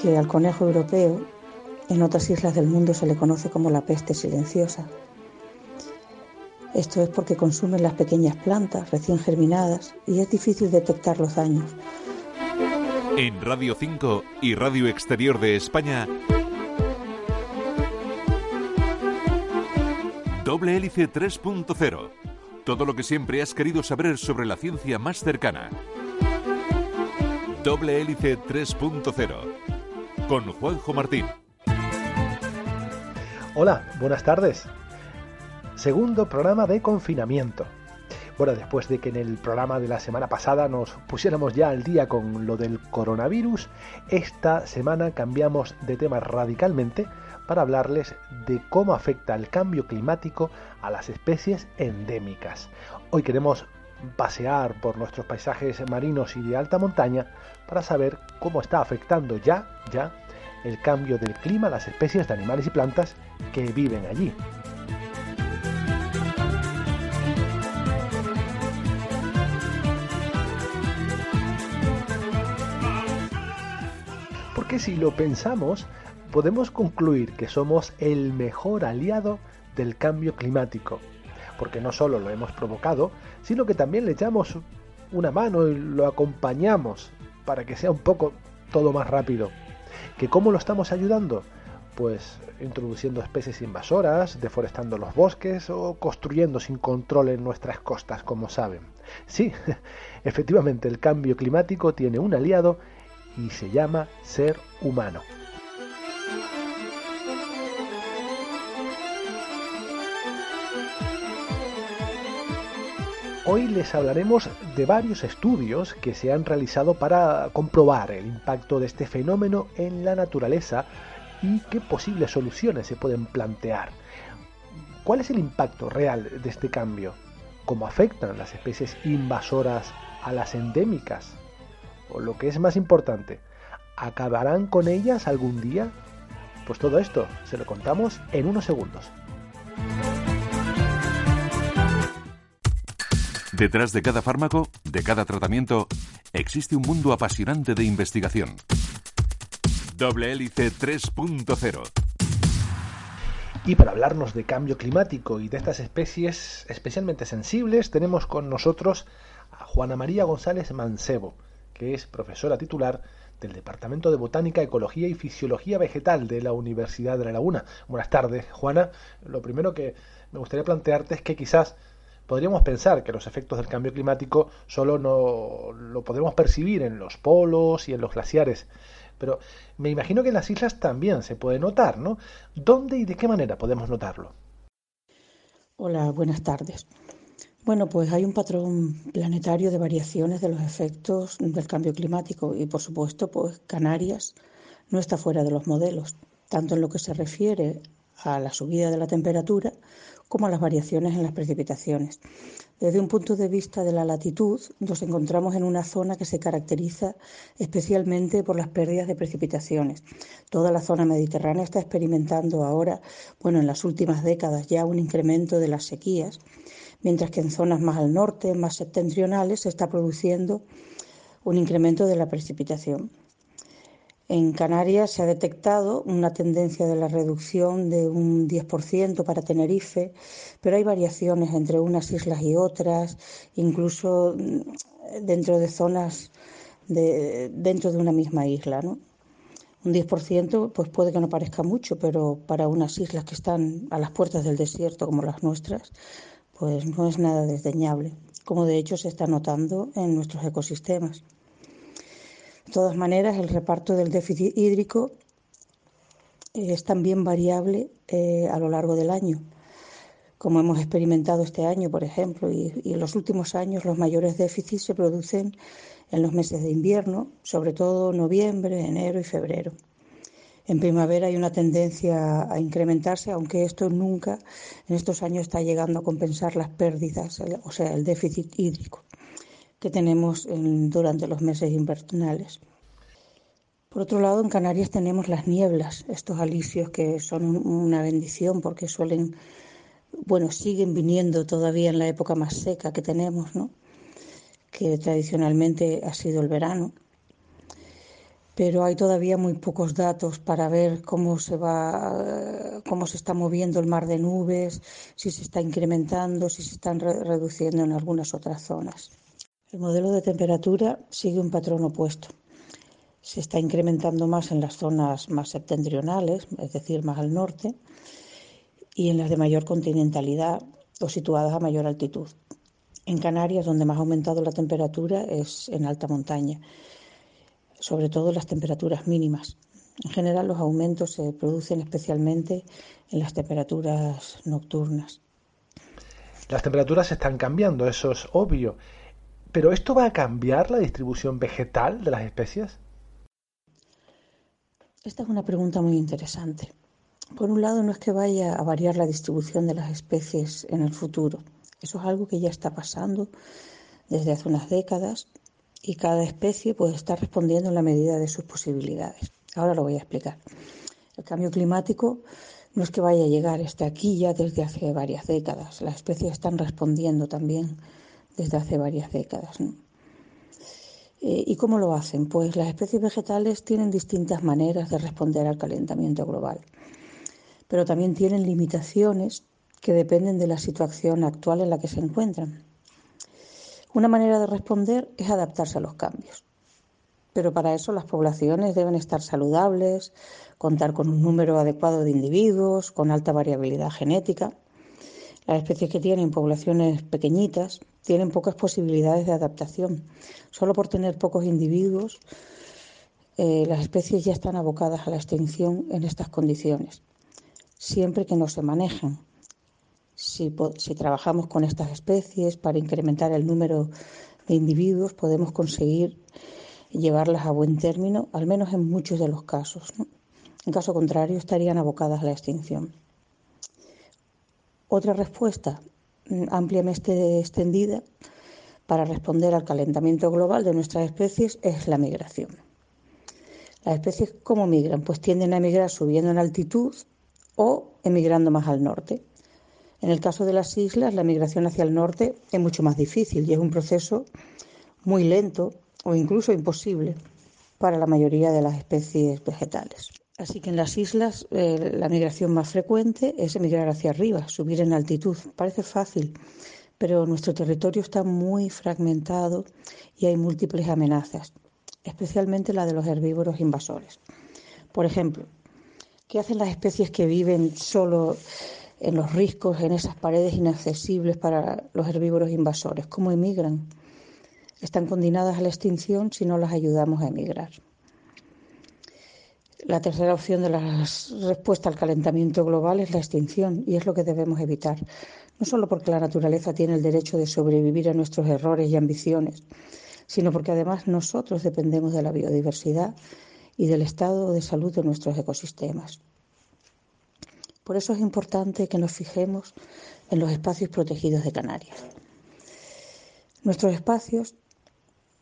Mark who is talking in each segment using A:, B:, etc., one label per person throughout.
A: que al conejo europeo en otras islas del mundo se le conoce como la peste silenciosa. Esto es porque consumen las pequeñas plantas recién germinadas y es difícil detectar los daños.
B: En Radio 5 y Radio Exterior de España, Doble Hélice 3.0. Todo lo que siempre has querido saber sobre la ciencia más cercana. Doble Hélice 3.0. Con Juanjo Martín.
C: Hola, buenas tardes. Segundo programa de confinamiento. Bueno, después de que en el programa de la semana pasada nos pusiéramos ya al día con lo del coronavirus, esta semana cambiamos de tema radicalmente para hablarles de cómo afecta el cambio climático a las especies endémicas. Hoy queremos pasear por nuestros paisajes marinos y de alta montaña para saber cómo está afectando ya, ya, el cambio del clima a las especies de animales y plantas que viven allí. Porque si lo pensamos, podemos concluir que somos el mejor aliado del cambio climático, porque no solo lo hemos provocado, sino que también le echamos una mano y lo acompañamos para que sea un poco todo más rápido. ¿Que cómo lo estamos ayudando? Pues introduciendo especies invasoras, deforestando los bosques o construyendo sin control en nuestras costas, como saben. Sí, efectivamente el cambio climático tiene un aliado y se llama ser humano. Hoy les hablaremos de varios estudios que se han realizado para comprobar el impacto de este fenómeno en la naturaleza y qué posibles soluciones se pueden plantear. ¿Cuál es el impacto real de este cambio? ¿Cómo afectan las especies invasoras a las endémicas? O lo que es más importante, ¿acabarán con ellas algún día? Pues todo esto se lo contamos en unos segundos.
B: Detrás de cada fármaco, de cada tratamiento, existe un mundo apasionante de investigación. Doble Hélice 3.0
C: y para hablarnos de cambio climático y de estas especies especialmente sensibles, tenemos con nosotros a Juana María González Mancebo, que es profesora titular del Departamento de Botánica, Ecología y Fisiología Vegetal de la Universidad de La Laguna. Buenas tardes, Juana. Lo primero que me gustaría plantearte es que quizás podríamos pensar que los efectos del cambio climático solo no lo podemos percibir en los polos y en los glaciares, pero me imagino que en las islas también se puede notar, ¿no? ¿Dónde y de qué manera podemos notarlo?
A: Hola, buenas tardes. Bueno, pues hay un patrón planetario de variaciones de los efectos del cambio climático y por supuesto, pues Canarias no está fuera de los modelos, tanto en lo que se refiere a la subida de la temperatura como a las variaciones en las precipitaciones. Desde un punto de vista de la latitud, nos encontramos en una zona que se caracteriza especialmente por las pérdidas de precipitaciones. Toda la zona mediterránea está experimentando ahora, bueno, en las últimas décadas ya un incremento de las sequías, mientras que en zonas más al norte, más septentrionales, se está produciendo un incremento de la precipitación. En Canarias se ha detectado una tendencia de la reducción de un 10% para Tenerife, pero hay variaciones entre unas islas y otras, incluso mm, dentro de zonas de, dentro de una misma isla. Un 10% pues puede que no parezca mucho, pero para unas islas que están a las puertas del desierto como las nuestras, pues no es nada desdeñable, como de hecho se está notando en nuestros ecosistemas. De todas maneras, el reparto del déficit hídrico es también variable eh, a lo largo del año. Como hemos experimentado este año, por ejemplo, y, en los últimos años los mayores déficits se producen en los meses de invierno, sobre todo noviembre, enero y febrero. En primavera hay una tendencia a incrementarse, aunque esto nunca en estos años está llegando a compensar las pérdidas, o sea, el déficit hídrico que tenemos durante los meses invernales. Por otro lado, en Canarias tenemos las nieblas, estos alicios que son una bendición porque suelen, bueno, siguen viniendo todavía en la época más seca que tenemos, ¿no? que tradicionalmente ha sido el verano. pero hay todavía muy pocos datos para ver cómo se va, cómo se está moviendo el mar de nubes, si se está incrementando, si se están reduciendo en algunas otras zonas. El modelo de temperatura sigue un patrón opuesto. Se está incrementando más en las zonas más septentrionales, es decir, más al norte, y en las de mayor continentalidad o situadas a mayor altitud. En Canarias, donde más ha aumentado la temperatura, es en alta montaña sobre todo las temperaturas mínimas. En general los aumentos se producen especialmente en las temperaturas nocturnas.
C: Las temperaturas están cambiando, eso es obvio. ¿Pero esto va a cambiar la distribución vegetal de las especies?
A: Esta es una pregunta muy interesante. Por un lado, no es que vaya a variar la distribución de las especies en el futuro. Eso es algo que ya está pasando desde hace unas décadas y cada especie puede estar respondiendo en la medida de sus posibilidades. Ahora lo voy a explicar. El cambio climático no es que vaya a llegar, está aquí ya desde hace varias décadas. Las especies están respondiendo también desde hace varias décadas. Eh, ¿Y cómo lo hacen? Pues las especies vegetales tienen distintas maneras de responder al calentamiento global, pero también tienen limitaciones que dependen de la situación actual en la que se encuentran. Una manera de responder es adaptarse a los cambios. Pero para eso las poblaciones deben estar saludables, contar con un número adecuado de individuos, con alta variabilidad genética. Las especies que tienen poblaciones pequeñitas tienen pocas posibilidades de adaptación. Solo por tener pocos individuos, eh, las especies ya están abocadas a la extinción en estas condiciones, siempre que no se manejen si, trabajamos con estas especies para incrementar el número de individuos, podemos conseguir llevarlas a buen término, al menos en muchos de los casos. En caso contrario, estarían abocadas a la extinción. Otra respuesta mm, ampliamente extendida para responder al calentamiento global de nuestras especies es la migración. Las especies, ¿cómo migran? Pues tienden a migrar subiendo en altitud o emigrando más al norte. En el caso de las islas, la migración hacia el norte es mucho más difícil y es un proceso muy lento o incluso imposible para la mayoría de las especies vegetales. Así que en las islas eh, la migración más frecuente es emigrar hacia arriba, subir en altitud. Parece fácil, pero nuestro territorio está muy fragmentado y hay múltiples amenazas, especialmente la de los herbívoros invasores. Por ejemplo, ¿qué hacen las especies que viven solo en los riscos, en esas paredes inaccesibles para los herbívoros invasores. ¿Cómo emigran? Están condenadas a la extinción si no las ayudamos a emigrar. La tercera opción de la respuesta al calentamiento global es la extinción y es lo que debemos evitar, no solo porque la naturaleza tiene el derecho de sobrevivir a nuestros errores y ambiciones, sino porque además nosotros dependemos de la biodiversidad y del estado de salud de nuestros ecosistemas. Por eso es importante que nos fijemos en los espacios protegidos de Canarias. Nuestros espacios,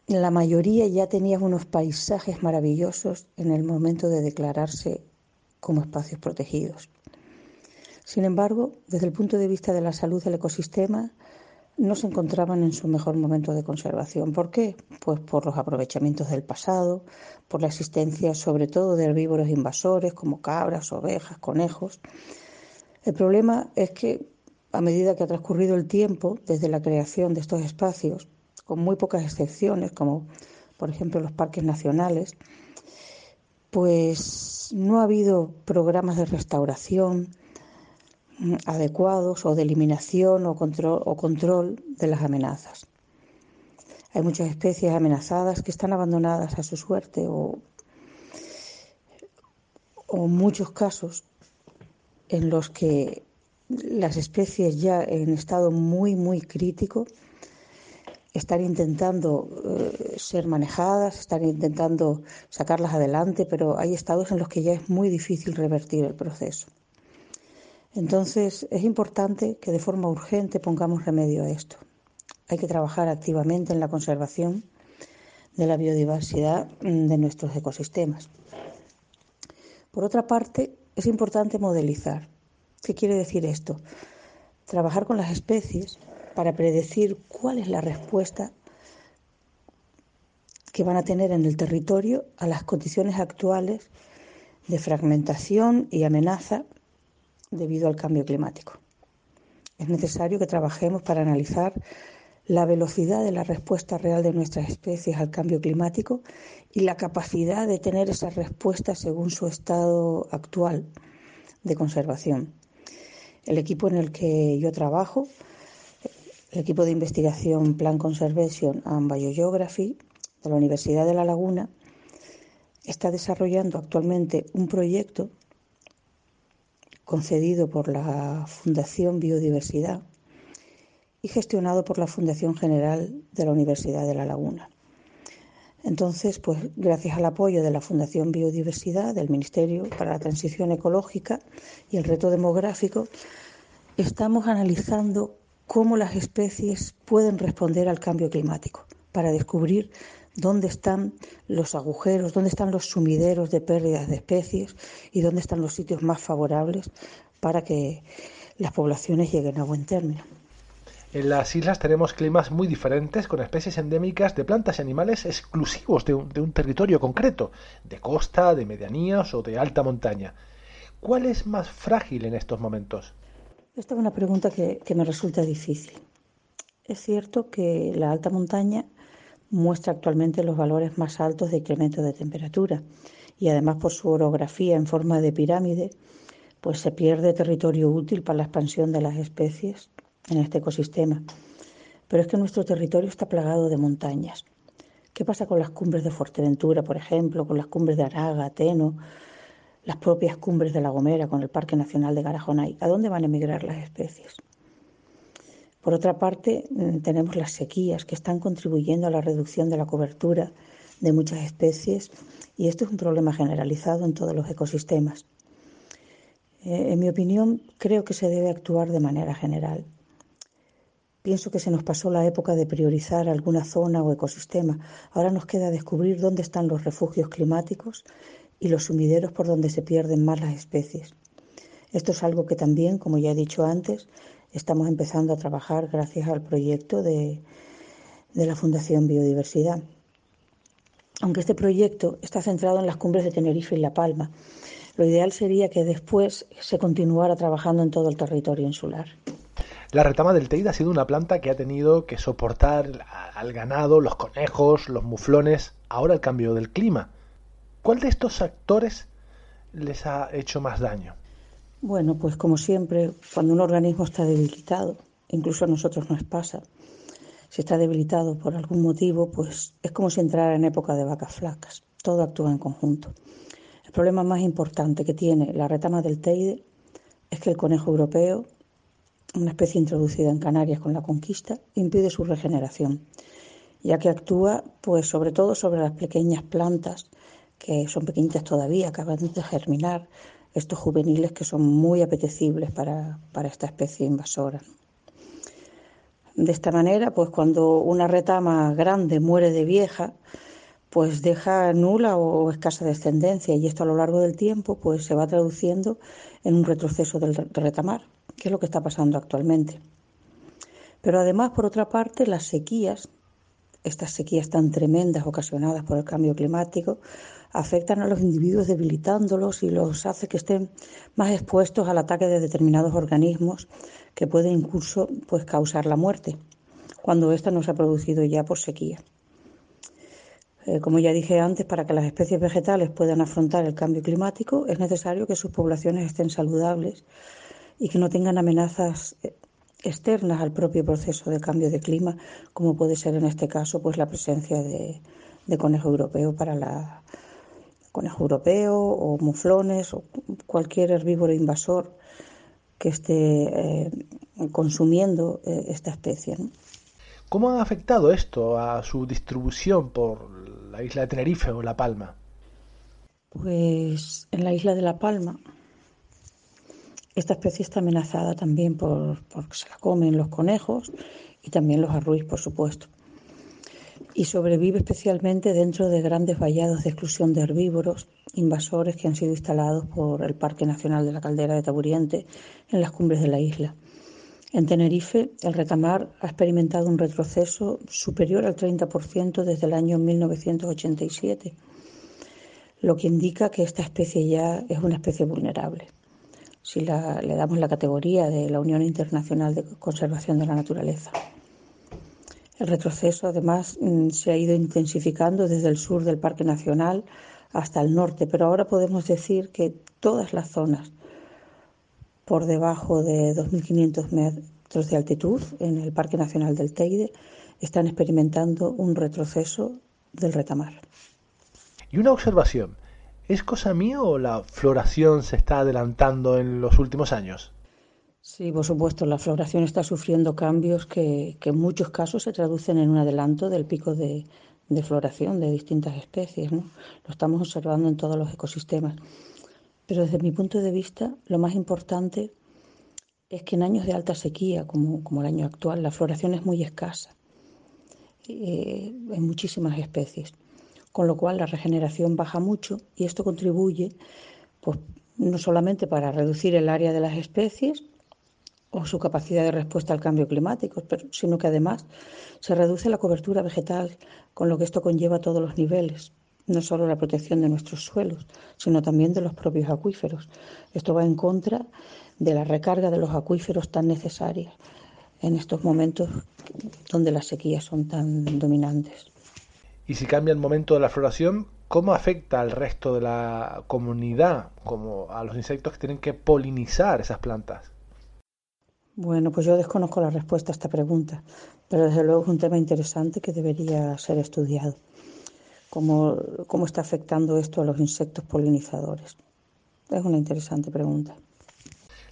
A: la mayoría ya tenían unos paisajes maravillosos en el momento de declararse como espacios protegidos. Sin embargo, desde el punto de vista de la salud del ecosistema, no se encontraban en su mejor momento de conservación. ¿Por qué? Pues por los aprovechamientos del pasado, por la existencia sobre todo de herbívoros invasores como cabras, ovejas, conejos. El problema es que a medida que ha transcurrido el tiempo desde la creación de estos espacios, con muy pocas excepciones, como por ejemplo los parques nacionales, pues no ha habido programas de restauración, adecuados o de eliminación o control, o control de las amenazas. Hay muchas especies amenazadas que están abandonadas a su suerte o, o muchos casos en los que las especies ya en estado muy, muy crítico están intentando eh, ser manejadas, están intentando sacarlas adelante, pero hay estados en los que ya es muy difícil revertir el proceso. Entonces, es importante que de forma urgente pongamos remedio a esto. Hay que trabajar activamente en la conservación de la biodiversidad mm, de nuestros ecosistemas. Por otra parte, es importante modelizar. ¿Qué quiere decir esto? Trabajar con las especies para predecir cuál es la respuesta que van a tener en el territorio a las condiciones actuales de fragmentación y amenaza debido al cambio climático. Es necesario que trabajemos para analizar la velocidad de la respuesta real de nuestras especies al cambio climático y la capacidad de tener esa respuesta según su estado actual de conservación. El equipo en el que yo trabajo, el equipo de investigación Plan Conservation and Biogeography de la Universidad de La Laguna, está desarrollando actualmente un proyecto concedido por la Fundación Biodiversidad y gestionado por la Fundación General de la Universidad de La Laguna. Entonces, pues gracias al apoyo de la Fundación Biodiversidad, del Ministerio para la Transición Ecológica y el Reto Demográfico, estamos analizando cómo las especies pueden responder al cambio climático para descubrir dónde están los agujeros, dónde están los sumideros de pérdidas de especies y dónde están los sitios más favorables para que las poblaciones lleguen a buen término.
C: En las islas tenemos climas muy diferentes, con especies endémicas de plantas y animales exclusivos de un, territorio concreto, de costa, de medianías o de alta montaña. ¿Cuál es más frágil en estos momentos?
A: Esta es una pregunta que, me resulta difícil. Es cierto que la alta montaña muestra actualmente los valores más altos de incremento de temperatura y además por su orografía en forma de pirámide, pues se pierde territorio útil para la expansión de las especies en este ecosistema. Pero es que nuestro territorio está plagado de montañas. ¿Qué pasa con las cumbres de Fuerteventura, por ejemplo, con las cumbres de Araga, Teno, las propias cumbres de La Gomera, con el Parque Nacional de Garajonay? ¿A dónde van a emigrar las especies? Por otra parte, mm, tenemos las sequías que están contribuyendo a la reducción de la cobertura de muchas especies y esto es un problema generalizado en todos los ecosistemas. Eh, en mi opinión, creo que se debe actuar de manera general. Pienso que se nos pasó la época de priorizar alguna zona o ecosistema. Ahora nos queda descubrir dónde están los refugios climáticos y los sumideros por donde se pierden más las especies. Esto es algo que también, como ya he dicho antes, estamos empezando a trabajar gracias al proyecto de, de la Fundación Biodiversidad. Aunque este proyecto está centrado en las cumbres de Tenerife y La Palma, lo ideal sería que después se continuara trabajando en todo el territorio insular.
C: La retama del Teide ha sido una planta que ha tenido que soportar al ganado, los conejos, los muflones, ahora el cambio del clima. ¿Cuál de estos actores les ha hecho más daño?
A: Bueno, pues como siempre, cuando un organismo está debilitado, incluso a nosotros nos pasa, si está debilitado por algún motivo, pues es como si entrara en época de vacas flacas. Todo actúa en conjunto. El problema más importante que tiene la retama del Teide es que el conejo europeo una especie introducida en Canarias con la conquista, impide su regeneración, ya que actúa pues sobre todo sobre las pequeñas plantas que son pequeñitas todavía, acaban de germinar, estos juveniles que son muy apetecibles para, para esta especie invasora. De esta manera, pues cuando una retama grande muere de vieja, pues deja nula o escasa descendencia y esto a lo largo del tiempo pues se va traduciendo en un retroceso del retamar, que es lo que está pasando actualmente. Pero además, por otra parte, las sequías, estas sequías tan tremendas ocasionadas por el cambio climático, afectan a los individuos debilitándolos y los hace que estén más expuestos al ataque de determinados organismos que pueden incluso pues, causar la muerte, cuando ésta no se ha producido ya por sequía. Eh, como ya dije antes, para que las especies vegetales puedan afrontar el cambio climático es necesario que sus poblaciones estén saludables y que no tengan amenazas eh, externas al propio proceso de cambio de clima, como puede ser en este caso pues la presencia de, conejo europeo para la conejo europeo o muflones o cualquier herbívoro invasor que esté eh, consumiendo eh, esta especie.
C: ¿Cómo ha afectado esto a su distribución por la isla de Tenerife o La Palma?
A: Pues en la isla de La Palma esta especie está amenazada también por, porque se la comen los conejos y también los arruis, por supuesto. Y sobrevive especialmente dentro de grandes vallados de exclusión de herbívoros invasores que han sido instalados por el Parque Nacional de la Caldera de Taburiente en las cumbres de la isla. En Tenerife, el retamar ha experimentado un retroceso superior al 30% desde el año 1987, lo que indica que esta especie ya es una especie vulnerable. Si le damos la categoría de la Unión Internacional de Conservación de la Naturaleza. El retroceso, además, mm, se ha ido intensificando desde el sur del Parque Nacional hasta el norte, pero ahora podemos decir que todas las zonas por debajo de 2.500 metros de altitud en el Parque Nacional del Teide están experimentando un retroceso del retamar.
C: Y una observación, ¿es cosa mía o la floración se está adelantando en los últimos años?
A: Sí, por supuesto, la floración está sufriendo cambios que, en muchos casos se traducen en un adelanto del pico de, floración de distintas especies. ¿no? Lo estamos observando en todos los ecosistemas. Pero desde mi punto de vista, lo más importante es que en años de alta sequía, como, como el año actual, la floración es muy escasa eh, en muchísimas especies, con lo cual la regeneración baja mucho y esto contribuye pues, no solamente para reducir el área de las especies o su capacidad de respuesta al cambio climático, pero, sino que además se reduce la cobertura vegetal, con lo que esto conlleva a todos los niveles, no solo la protección de nuestros suelos, sino también de los propios acuíferos. Esto va en contra de la recarga de los acuíferos tan necesarias en estos momentos donde las sequías son tan dominantes.
C: Y si cambia el momento de la floración, ¿cómo afecta al resto de la comunidad, como a los insectos que tienen que polinizar esas plantas?
A: Bueno, pues yo desconozco la respuesta a esta pregunta, pero desde luego es un tema interesante que debería ser estudiado cómo, está afectando esto a los insectos polinizadores. Es una interesante pregunta.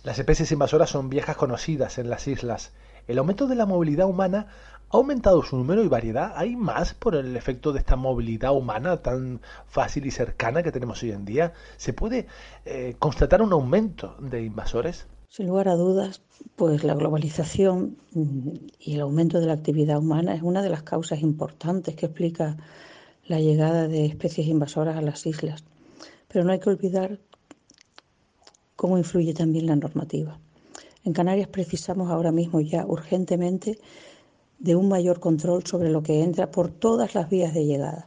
C: Las especies invasoras son viejas conocidas en las islas. El aumento de la movilidad humana ha aumentado su número y variedad. ¿Hay más por el efecto de esta movilidad humana tan fácil y cercana que tenemos hoy en día? ¿Se puede eh, constatar un aumento de invasores?
A: Sin lugar a dudas, pues la globalización y el aumento de la actividad humana es una de las causas importantes que explica la llegada de especies invasoras a las islas, pero no hay que olvidar cómo influye también la normativa. En Canarias precisamos ahora mismo ya urgentemente de un mayor control sobre lo que entra por todas las vías de llegada,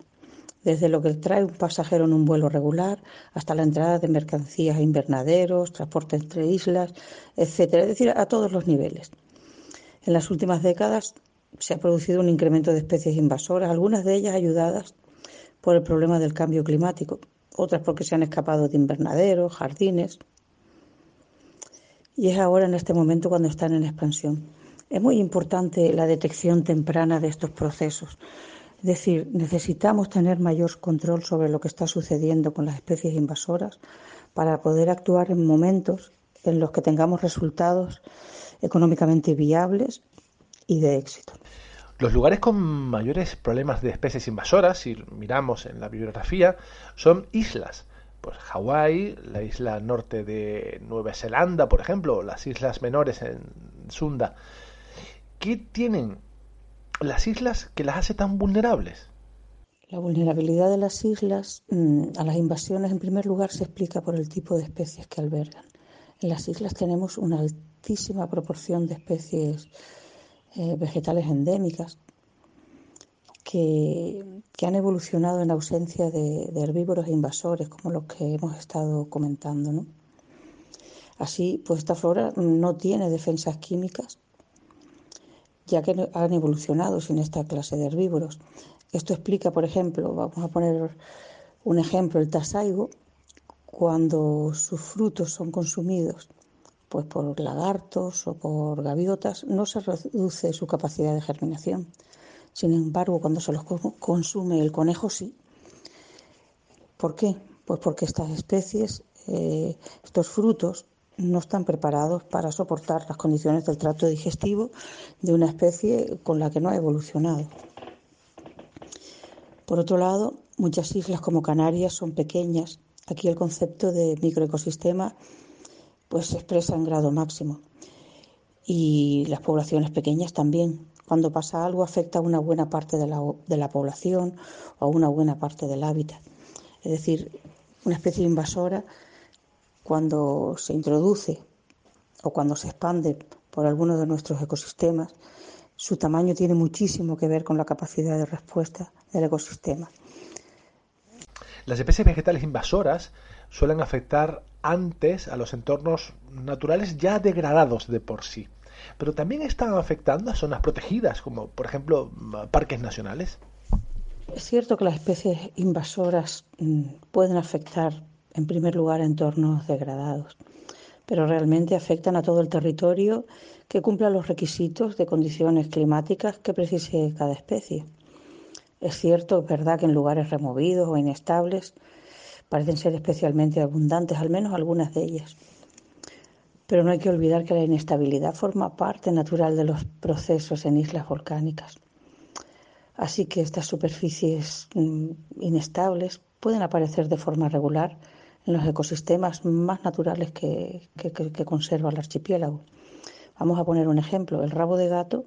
A: desde lo que trae un pasajero en un vuelo regular hasta la entrada de mercancías a invernaderos, transporte entre islas, etcétera, es decir, a todos los niveles. En las últimas décadas se ha producido un incremento de especies invasoras, algunas de ellas ayudadas por el problema del cambio climático, otras porque se han escapado de invernaderos, jardines. Y es ahora en este momento cuando están en expansión. Es muy importante la detección temprana de estos procesos. Es decir, necesitamos tener mayor control sobre lo que está sucediendo con las especies invasoras para poder actuar en momentos en los que tengamos resultados económicamente viables y de éxito.
C: Los lugares con mayores problemas de especies invasoras, si miramos en la bibliografía, son islas. Pues Hawái, la isla norte de Nueva Zelanda, por ejemplo, o las islas menores en Sunda. ¿Qué tienen las islas que las hace tan vulnerables?
A: La vulnerabilidad de las islas mm, a las invasiones, en primer lugar, se explica por el tipo de especies que albergan. En las islas tenemos una altísima proporción de especies eh, vegetales endémicas que, han evolucionado en ausencia de, herbívoros e invasores, como los que hemos estado comentando. Así, pues esta flora no tiene defensas químicas, ya que han evolucionado sin esta clase de herbívoros. Esto explica, por ejemplo, vamos a poner un ejemplo, el tasaigo, cuando sus frutos son consumidos pues por lagartos o por gaviotas, no se reduce su capacidad de germinación. Sin embargo, cuando se los consume el conejo, sí. ¿Por qué? Pues porque estas especies, eh, estos frutos, no están preparados para soportar las condiciones del trato digestivo de una especie con la que no ha evolucionado. Por otro lado, muchas islas como Canarias son pequeñas. Aquí el concepto de microecosistema pues se expresa en grado máximo. Y las poblaciones pequeñas también. Cuando pasa algo afecta a una buena parte de la, de la población o a una buena parte del hábitat. Es decir, una especie invasora cuando se introduce o cuando se expande por algunos de nuestros ecosistemas, su tamaño tiene muchísimo que ver con la capacidad de respuesta del ecosistema.
C: Las especies vegetales invasoras suelen afectar antes a los entornos naturales ya degradados de por sí, pero también están afectando a zonas protegidas, como por ejemplo parques nacionales.
A: Es cierto que las especies invasoras mm, pueden afectar en primer lugar entornos degradados, pero realmente afectan a todo el territorio que cumpla los requisitos de condiciones climáticas que precise cada especie. Es cierto, es verdad que en lugares removidos o inestables parecen ser especialmente abundantes, al menos algunas de ellas. Pero no hay que olvidar que la inestabilidad forma parte natural de los procesos en islas volcánicas. Así que estas superficies mm, inestables pueden aparecer de forma regular en los ecosistemas más naturales que, conserva el archipiélago. Vamos a poner un ejemplo. El rabo de gato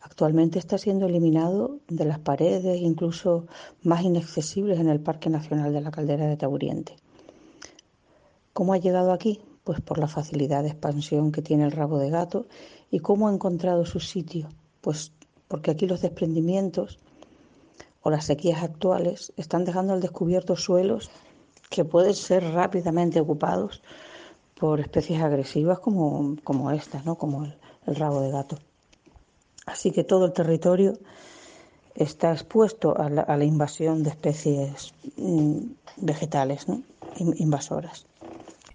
A: actualmente está siendo eliminado de las paredes, incluso más inaccesibles en el Parque Nacional de la Caldera de Tauriente. ¿Cómo ha llegado aquí? Pues por la facilidad de expansión que tiene el rabo de gato y cómo ha encontrado su sitio. Pues porque aquí los desprendimientos o las sequías actuales están dejando al descubierto suelos que pueden ser rápidamente ocupados por especies agresivas como, como esta, ¿no? como el, rabo de gato. Así que todo el territorio está expuesto a la, invasión de especies mm, vegetales ¿no? invasoras.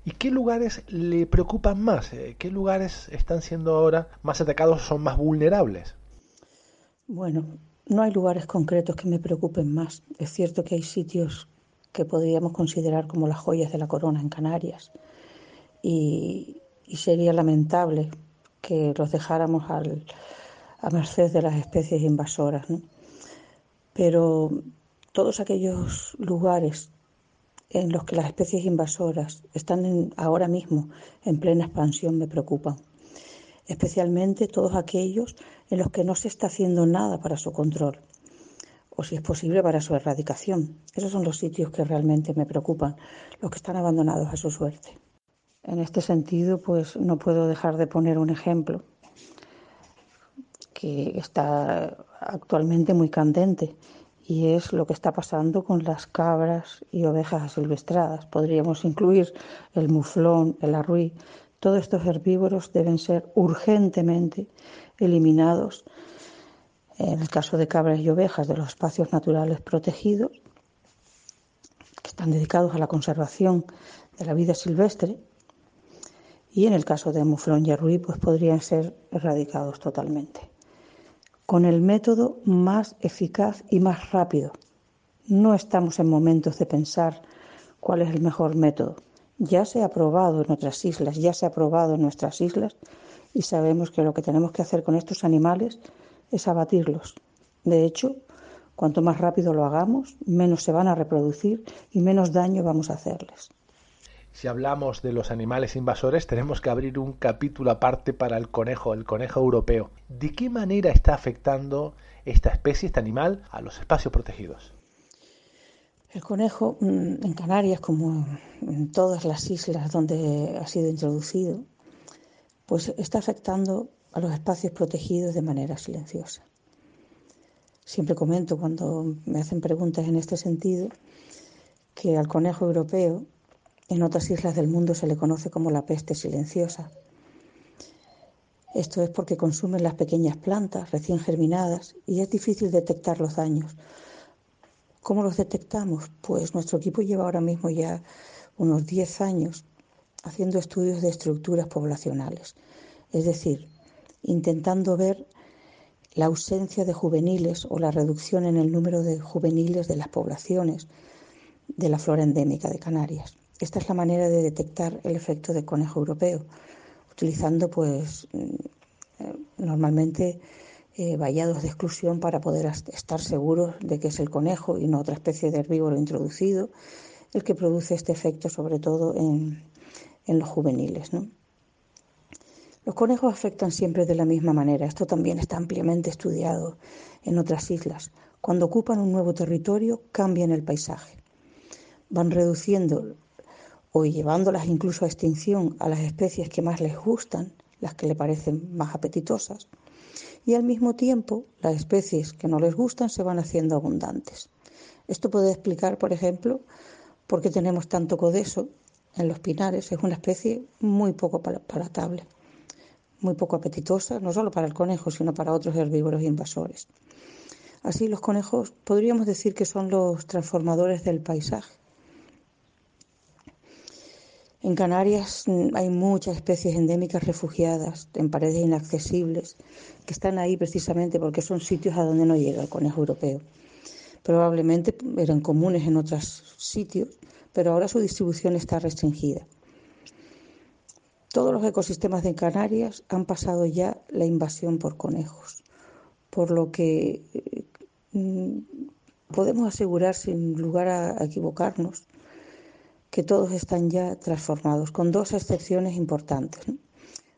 C: ¿Y qué lugares le preocupan más? Eh, ¿Qué lugares están siendo ahora más atacados o son más vulnerables?
A: Bueno, no hay lugares concretos que me preocupen más. Es cierto que hay sitios que podríamos considerar como las joyas de la corona en Canarias. Y, sería lamentable que los dejáramos al, a merced de las especies invasoras. Pero todos aquellos lugares en los que las especies invasoras están ahora mismo en plena expansión me preocupan, especialmente todos aquellos en los que no se está haciendo nada para su control o si es posible para su erradicación. Esos son los sitios que realmente me preocupan, los que están abandonados a su suerte. En este sentido, pues no puedo dejar de poner un ejemplo que está actualmente muy candente y es lo que está pasando con las cabras y ovejas asilvestradas. Podríamos incluir el muflón, el arruí. Todos estos herbívoros deben ser urgentemente eliminados en el caso de cabras y ovejas de los espacios naturales protegidos, que están dedicados a la conservación de la vida silvestre, y en el caso de muflón y arruí, pues podrían ser erradicados totalmente. Con el método más eficaz y más rápido. No estamos en momentos de pensar cuál es el mejor método. Ya se ha probado en otras islas, ya se ha probado en nuestras islas y sabemos que lo que tenemos que hacer con estos animales es abatirlos. De hecho, cuanto más rápido lo hagamos, menos se van a reproducir y menos daño vamos a hacerles.
C: Si hablamos de los animales invasores, tenemos que abrir un capítulo aparte para el conejo, el conejo europeo. ¿De qué manera está afectando esta especie, este animal, a los espacios protegidos?
A: El conejo mm, en Canarias, como en todas las islas donde ha sido introducido, pues está afectando a los espacios protegidos de manera silenciosa. Siempre comento cuando me hacen preguntas en este sentido que al conejo europeo en otras islas del mundo se le conoce como la peste silenciosa. Esto es porque consumen las pequeñas plantas recién germinadas y es difícil detectar los daños. ¿Cómo los detectamos? Pues nuestro equipo lleva ahora mismo ya unos 10 años haciendo estudios de estructuras poblacionales, es decir, intentando ver la ausencia de juveniles o la reducción en el número de juveniles de las poblaciones de la flora endémica de Canarias. Esta es la manera de detectar el efecto de conejo europeo, utilizando pues mm, eh, normalmente eh, vallados de exclusión para poder estar seguros de que es el conejo y no otra especie de herbívoro introducido el que produce este efecto, sobre todo en, en los juveniles. ¿no? Los conejos afectan siempre de la misma manera. Esto también está ampliamente estudiado en otras islas. Cuando ocupan un nuevo territorio, cambian el paisaje. Van reduciendo o llevándolas incluso a extinción a las especies que más les gustan, las que le parecen más apetitosas, y al mismo tiempo las especies que no les gustan se van haciendo abundantes. Esto puede explicar, por ejemplo, por qué tenemos tanto codeso en los pinares. Es una especie muy poco palatable, muy poco apetitosa, no solo para el conejo, sino para otros herbívoros invasores. Así los conejos podríamos decir que son los transformadores del paisaje. En Canarias mm, hay muchas especies endémicas refugiadas en paredes inaccesibles que están ahí precisamente porque son sitios a donde no llega el conejo europeo. Probablemente eran comunes en otros sitios, pero ahora su distribución está restringida. Todos los ecosistemas de Canarias han pasado ya la invasión por conejos, por lo que mm, podemos asegurar sin lugar a equivocarnos que todos están ya transformados, con dos excepciones importantes.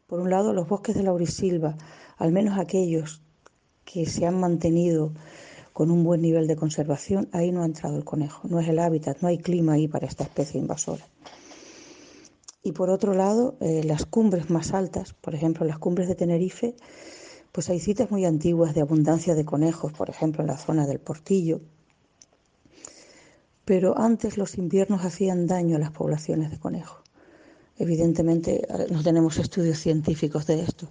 A: Por un lado, los bosques de laurisilva, al menos aquellos que se han mantenido con un buen nivel de conservación, ahí no ha entrado el conejo, no es el hábitat, no hay clima ahí para esta especie invasora. Y por otro lado, eh, las cumbres más altas, por ejemplo, las cumbres de Tenerife, pues hay citas muy antiguas de abundancia de conejos, por ejemplo, en la zona del Portillo. Pero antes los inviernos hacían daño a las poblaciones de conejos. Evidentemente no tenemos estudios científicos de esto,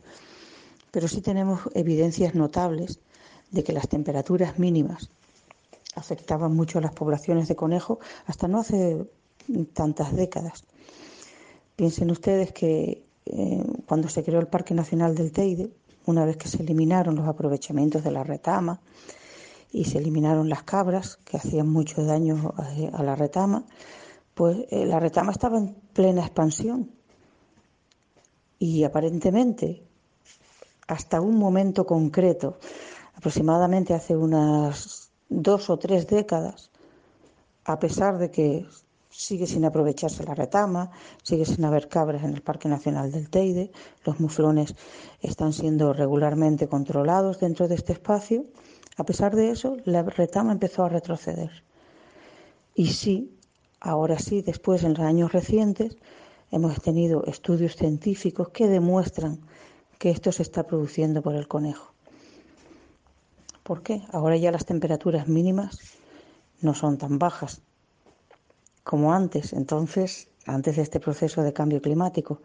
A: pero sí tenemos evidencias notables de que las temperaturas mínimas afectaban mucho a las poblaciones de conejos hasta no hace tantas décadas. Piensen ustedes que eh, cuando se creó el Parque Nacional del Teide, una vez que se eliminaron los aprovechamientos de la retama y se eliminaron las cabras que hacían mucho daño a, la retama, pues eh, la retama estaba en plena expansión. Y aparentemente hasta un momento concreto aproximadamente hace unas dos o tres décadas, a pesar de que sigue sin aprovecharse la retama, sigue sin haber cabras en el Parque Nacional del Teide, los muflones están siendo regularmente controlados dentro de este espacio, a pesar de eso, la retama empezó a retroceder. Y sí, ahora sí, después en los años recientes, hemos tenido estudios científicos que demuestran que esto se está produciendo por el conejo. ¿Por qué? Ahora ya las temperaturas mínimas no son tan bajas como antes, entonces, antes de este proceso de cambio climático.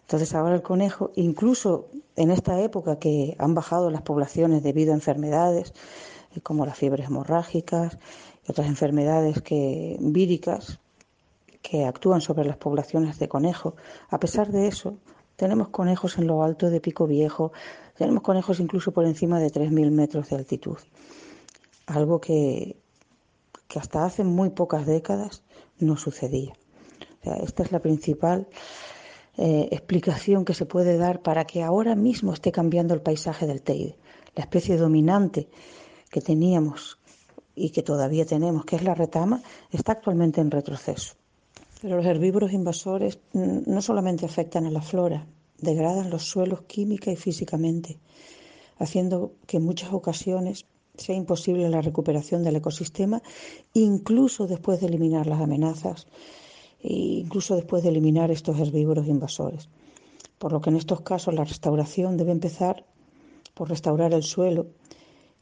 A: Entonces ahora el conejo, incluso en esta época que han bajado las poblaciones debido a enfermedades eh, como las fiebres hemorrágicas y otras enfermedades que, víricas que actúan sobre las poblaciones de conejo, a pesar de eso, tenemos conejos en lo alto de Pico Viejo, tenemos conejos incluso por encima de 3.000 metros de altitud. Algo que, que hasta hace muy pocas décadas no sucedía. esta es la principal eh, explicación que se puede dar para que ahora mismo esté cambiando el paisaje del Teide. La especie dominante que teníamos y que todavía tenemos, que es la retama, está actualmente en retroceso. Pero los herbívoros invasores mm, no solamente afectan a la flora, degradan los suelos química y físicamente, haciendo que en muchas ocasiones sea imposible la recuperación del ecosistema, incluso después de eliminar las amenazas, e incluso después de eliminar estos herbívoros invasores. Por lo que en estos casos la restauración debe empezar por restaurar el suelo,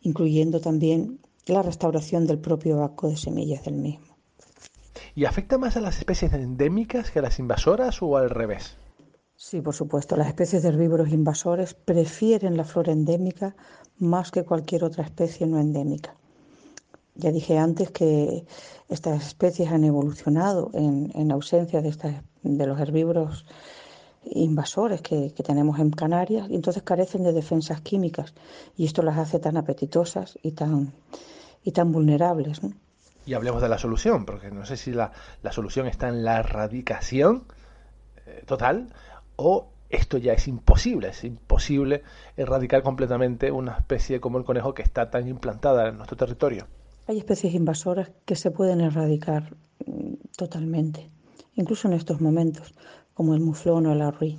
A: incluyendo también la restauración del propio banco de semillas del mismo.
C: ¿Y afecta más a las especies endémicas que a las invasoras o al revés?
A: Sí, por supuesto. Las especies de herbívoros invasores prefieren la flora endémica más que cualquier otra especie no endémica. Ya dije antes que estas especies han evolucionado en, ausencia de, de los herbívoros invasores que, tenemos en Canarias y entonces carecen de defensas químicas y esto las hace tan apetitosas y tan, y tan vulnerables. ¿no?
C: y hablemos de la solución, porque no sé si la, solución está en la erradicación eh, total o esto ya es imposible, es imposible erradicar completamente una especie como el conejo que está tan implantada en nuestro territorio.
A: Hay especies invasoras que se pueden erradicar mm, totalmente, incluso en estos momentos, como el muflón o el arruí.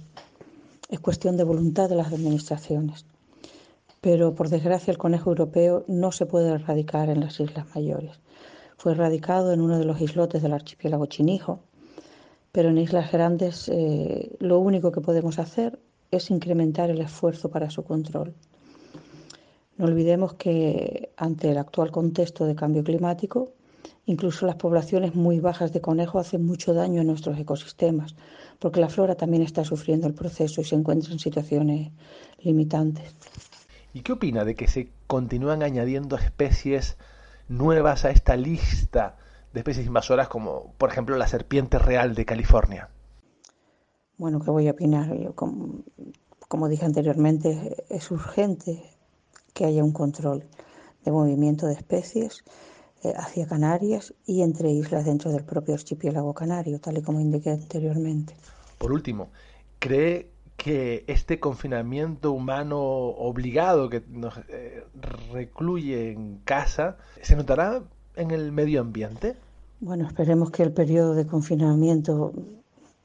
A: Es cuestión de voluntad de las administraciones. Pero por desgracia el conejo europeo no se puede erradicar en las Islas Mayores. Fue radicado en uno de los islotes del archipiélago Chinijo, pero en Islas Grandes eh, lo único que podemos hacer es incrementar el esfuerzo para su control. No olvidemos que ante el actual contexto de cambio climático, incluso las poblaciones muy bajas de conejos hacen mucho daño a nuestros ecosistemas, porque la flora también está sufriendo el proceso y se encuentra en situaciones limitantes.
C: ¿Y qué opina de que se continúan añadiendo especies nuevas a esta lista de especies invasoras como, por ejemplo, la serpiente real de California?
A: Bueno, ¿qué voy a opinar? como, como dije anteriormente, es urgente que haya un control de movimiento de especies eh, hacia Canarias y entre islas dentro del propio archipiélago canario, tal y como indiqué anteriormente.
C: Por último, ¿cree que este confinamiento humano obligado que nos eh, recluye en casa se notará en el medio ambiente?
A: Bueno, esperemos que el periodo de confinamiento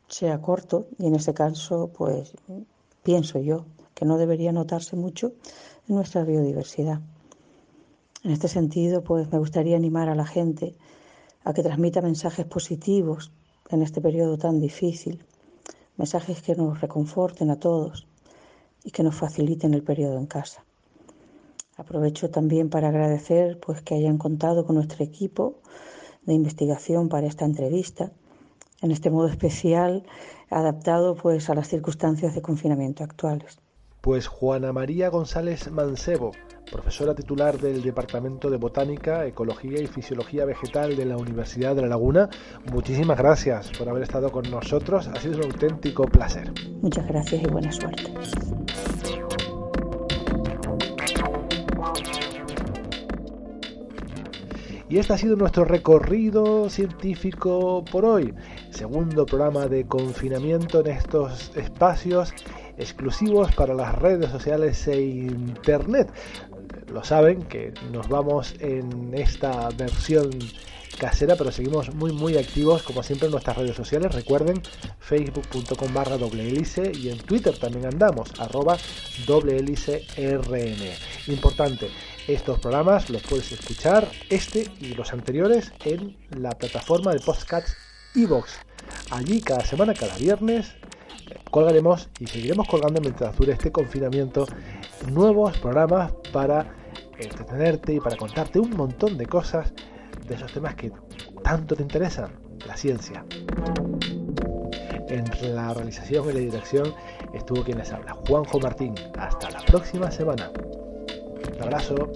A: sea corto y en este caso, pues pienso yo que no debería notarse mucho en nuestra biodiversidad. En este sentido, pues me gustaría animar a la gente a que transmita mensajes positivos en este periodo tan difícil, mensajes que nos reconforten a todos y que nos faciliten el periodo en casa. Aprovecho también para agradecer pues que hayan contado con nuestro equipo de investigación para esta entrevista, en este modo especial adaptado pues a las circunstancias de confinamiento actuales.
C: Pues Juana María González Mancebo, profesora titular del Departamento de Botánica, Ecología y Fisiología Vegetal de la Universidad de La Laguna, muchísimas gracias por haber estado con nosotros. Ha sido un auténtico placer.
A: Muchas gracias y buena suerte.
C: Y este ha sido nuestro recorrido científico por hoy. Segundo programa de confinamiento en estos espacios exclusivos para las redes sociales e internet. Lo saben que nos vamos en esta versión casera, pero seguimos muy muy activos como siempre en nuestras redes sociales. Recuerden facebook.com barra doble hélice y en Twitter también andamos, arroba doble hélice rn. Importante, estos programas los puedes escuchar, este y los anteriores, en la plataforma de podcasts Evox. Allí cada semana, cada viernes, colgaremos y seguiremos colgando mientras dure este confinamiento nuevos programas para entretenerte y para contarte un montón de cosas de esos temas que tanto te interesan, la ciencia. En la realización y la dirección estuvo quien les habla, Juanjo Martín. Hasta la próxima semana. Un abrazo.